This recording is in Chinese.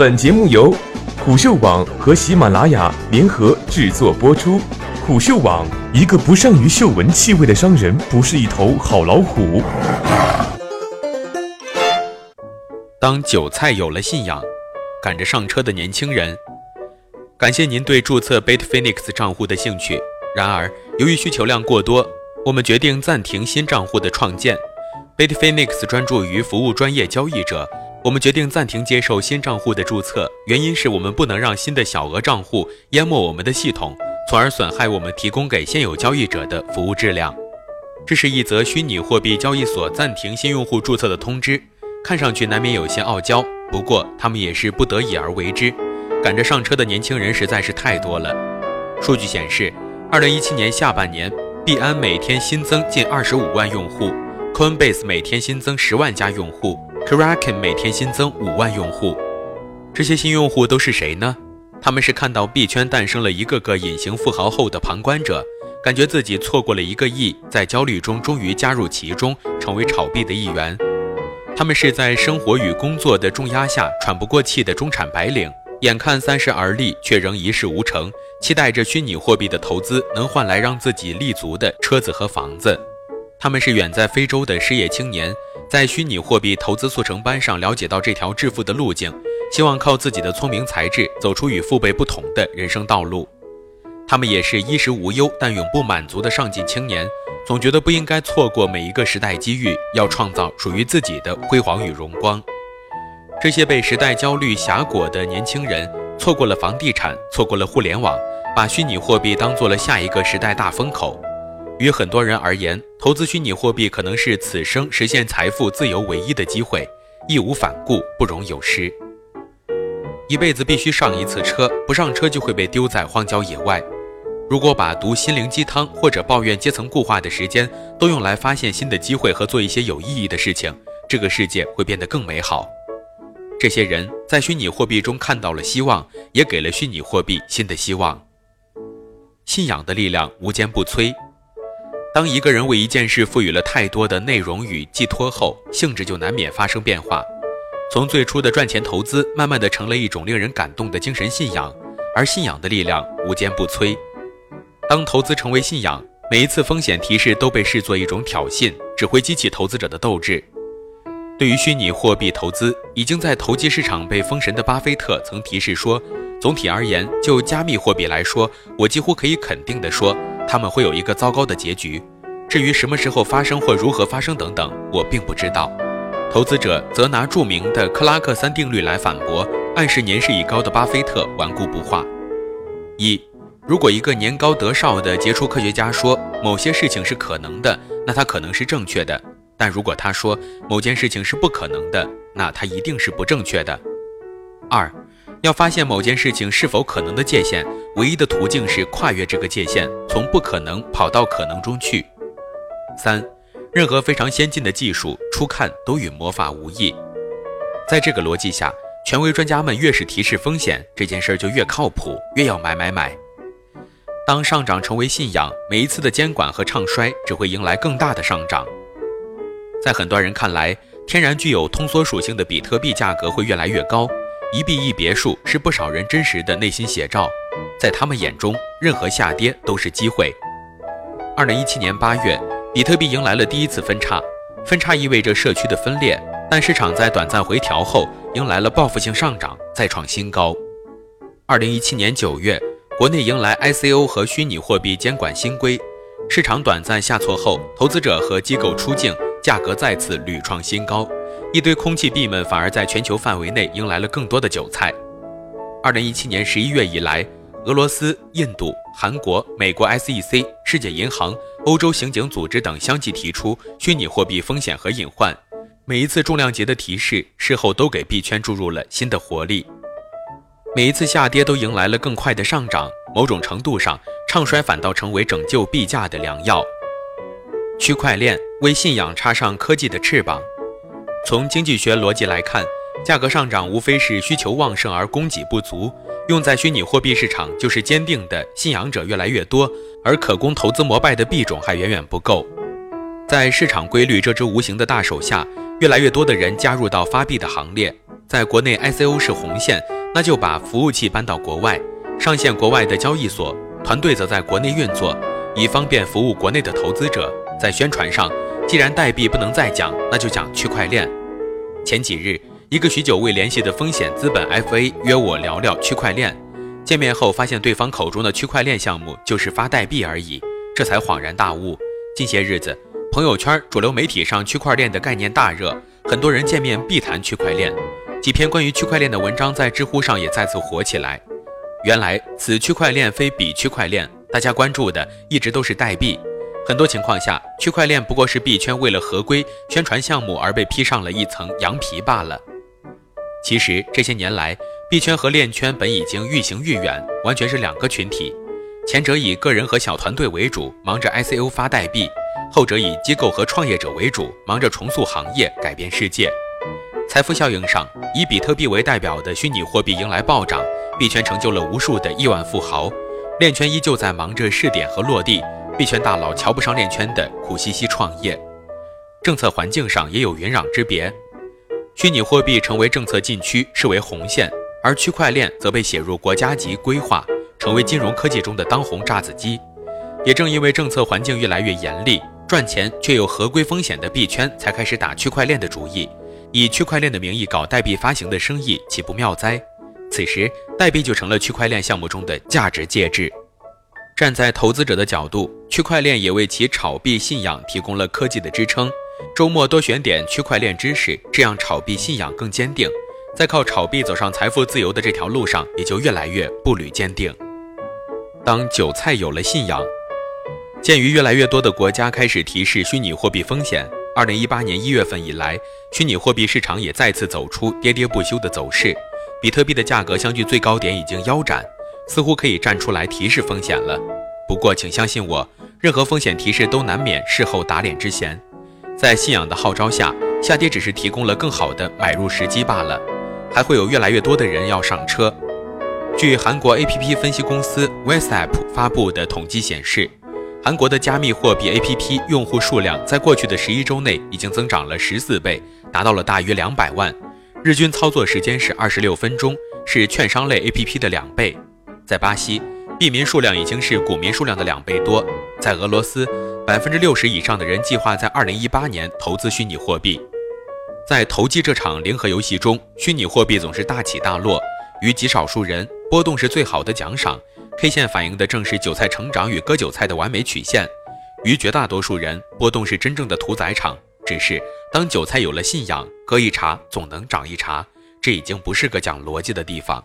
本节目由虎嗅网和喜马拉雅联合制作播出。虎嗅网：一个不善于嗅闻气味的商人，不是一头好老虎。当韭菜有了信仰，赶着上车的年轻人，感谢您对注册 Bitfinex 账户的兴趣。然而，由于需求量过多，我们决定暂停新账户的创建。Bitfinex 专注于服务专业交易者，我们决定暂停接受新账户的注册，原因是我们不能让新的小额账户淹没我们的系统，从而损害我们提供给现有交易者的服务质量。这是一则虚拟货币交易所暂停新用户注册的通知。看上去难免有些傲娇，不过他们也是不得已而为之。赶着上车的年轻人实在是太多了。数据显示，二零一七年下半年，币安每天新增近二十五万用户，Coinbase 每天新增十万家用户，Kraken 每天新增五万用户。这些新用户都是谁呢？他们是看到币圈诞生了一个个隐形富豪后的旁观者，感觉自己错过了一个亿，在焦虑中终于加入其中，成为炒币的一员。他们是在生活与工作的重压下喘不过气的中产白领，眼看三十而立，却仍一事无成，期待着虚拟货币的投资能换来让自己立足的车子和房子。他们是远在非洲的失业青年，在虚拟货币投资速成班上了解到这条致富的路径，希望靠自己的聪明才智走出与父辈不同的人生道路。他们也是衣食无忧但永不满足的上进青年。总觉得不应该错过每一个时代机遇，要创造属于自己的辉煌与荣光。这些被时代焦虑挟裹的年轻人，错过了房地产，错过了互联网，把虚拟货币当做了下一个时代大风口。于很多人而言，投资虚拟货币可能是此生实现财富自由唯一的机会，义无反顾，不容有失。一辈子必须上一次车，不上车就会被丢在荒郊野外。如果把读心灵鸡汤或者抱怨阶层固化的时间都用来发现新的机会和做一些有意义的事情，这个世界会变得更美好。这些人在虚拟货币中看到了希望，也给了虚拟货币新的希望。信仰的力量无坚不摧。当一个人为一件事赋予了太多的内容与寄托后，性质就难免发生变化。从最初的赚钱投资，慢慢的成了一种令人感动的精神信仰，而信仰的力量无坚不摧。当投资成为信仰，每一次风险提示都被视作一种挑衅，只会激起投资者的斗志。对于虚拟货币投资，已经在投机市场被封神的巴菲特曾提示说：“总体而言，就加密货币来说，我几乎可以肯定地说，他们会有一个糟糕的结局。至于什么时候发生或如何发生等等，我并不知道。”投资者则拿著名的克拉克三定律来反驳，暗示年事已高的巴菲特顽固不化。一如果一个年高德少的杰出科学家说某些事情是可能的，那他可能是正确的；但如果他说某件事情是不可能的，那他一定是不正确的。二，要发现某件事情是否可能的界限，唯一的途径是跨越这个界限，从不可能跑到可能中去。三，任何非常先进的技术，初看都与魔法无异。在这个逻辑下，权威专家们越是提示风险，这件事就越靠谱，越要买买买。当上涨成为信仰，每一次的监管和唱衰只会迎来更大的上涨。在很多人看来，天然具有通缩属性的比特币价格会越来越高。一币一别墅是不少人真实的内心写照，在他们眼中，任何下跌都是机会。二零一七年八月，比特币迎来了第一次分叉，分叉意味着社区的分裂，但市场在短暂回调后迎来了报复性上涨，再创新高。二零一七年九月。国内迎来 ICO 和虚拟货币监管新规，市场短暂下挫后，投资者和机构出境，价格再次屡创新高。一堆空气币们反而在全球范围内迎来了更多的韭菜。二零一七年十一月以来，俄罗斯、印度、韩国、美国 SEC、世界银行、欧洲刑警组织等相继提出虚拟货币风险和隐患。每一次重量级的提示，事后都给币圈注入了新的活力。每一次下跌都迎来了更快的上涨，某种程度上，唱衰反倒成为拯救币价的良药。区块链为信仰插上科技的翅膀。从经济学逻辑来看，价格上涨无非是需求旺盛而供给不足。用在虚拟货币市场，就是坚定的信仰者越来越多，而可供投资膜拜的币种还远远不够。在市场规律这只无形的大手下，越来越多的人加入到发币的行列。在国内 ICO 是红线，那就把服务器搬到国外，上线国外的交易所，团队则在国内运作，以方便服务国内的投资者。在宣传上，既然代币不能再讲，那就讲区块链。前几日，一个许久未联系的风险资本 FA 约我聊聊区块链。见面后，发现对方口中的区块链项目就是发代币而已，这才恍然大悟。近些日子，朋友圈、主流媒体上区块链的概念大热，很多人见面必谈区块链。几篇关于区块链的文章在知乎上也再次火起来。原来，此区块链非彼区块链，大家关注的一直都是代币。很多情况下，区块链不过是币圈为了合规宣传项目而被披上了一层羊皮罢了。其实这些年来，币圈和链圈本已经愈行愈远，完全是两个群体。前者以个人和小团队为主，忙着 ICO 发代币；后者以机构和创业者为主，忙着重塑行业、改变世界。财富效应上，以比特币为代表的虚拟货币迎来暴涨，币圈成就了无数的亿万富豪；链圈依旧在忙着试点和落地。币圈大佬瞧不上链圈的，苦兮兮创业。政策环境上也有云壤之别，虚拟货币成为政策禁区，视为红线，而区块链则被写入国家级规划，成为金融科技中的当红炸子鸡。也正因为政策环境越来越严厉，赚钱却有合规风险的币圈才开始打区块链的主意，以区块链的名义搞代币发行的生意，岂不妙哉？此时，代币就成了区块链项目中的价值介质。站在投资者的角度，区块链也为其炒币信仰提供了科技的支撑。周末多选点区块链知识，这样炒币信仰更坚定，在靠炒币走上财富自由的这条路上，也就越来越步履坚定。当韭菜有了信仰，鉴于越来越多的国家开始提示虚拟货币风险，二零一八年一月份以来，虚拟货币市场也再次走出跌跌不休的走势，比特币的价格相距最高点已经腰斩。似乎可以站出来提示风险了，不过请相信我，任何风险提示都难免事后打脸之嫌。在信仰的号召下，下跌只是提供了更好的买入时机罢了，还会有越来越多的人要上车。据韩国 APP 分析公司 WhatsApp 发布的统计显示，韩国的加密货币 APP 用户数量在过去的十一周内已经增长了十四倍，达到了大约两百万，日均操作时间是二十六分钟，是券商类 APP 的两倍。在巴西，币民数量已经是股民数量的两倍多。在俄罗斯，百分之六十以上的人计划在二零一八年投资虚拟货币。在投机这场零和游戏中，虚拟货币总是大起大落，于极少数人，波动是最好的奖赏。K 线反映的正是韭菜成长与割韭菜的完美曲线。于绝大多数人，波动是真正的屠宰场。只是当韭菜有了信仰，割一茬总能长一茬，这已经不是个讲逻辑的地方。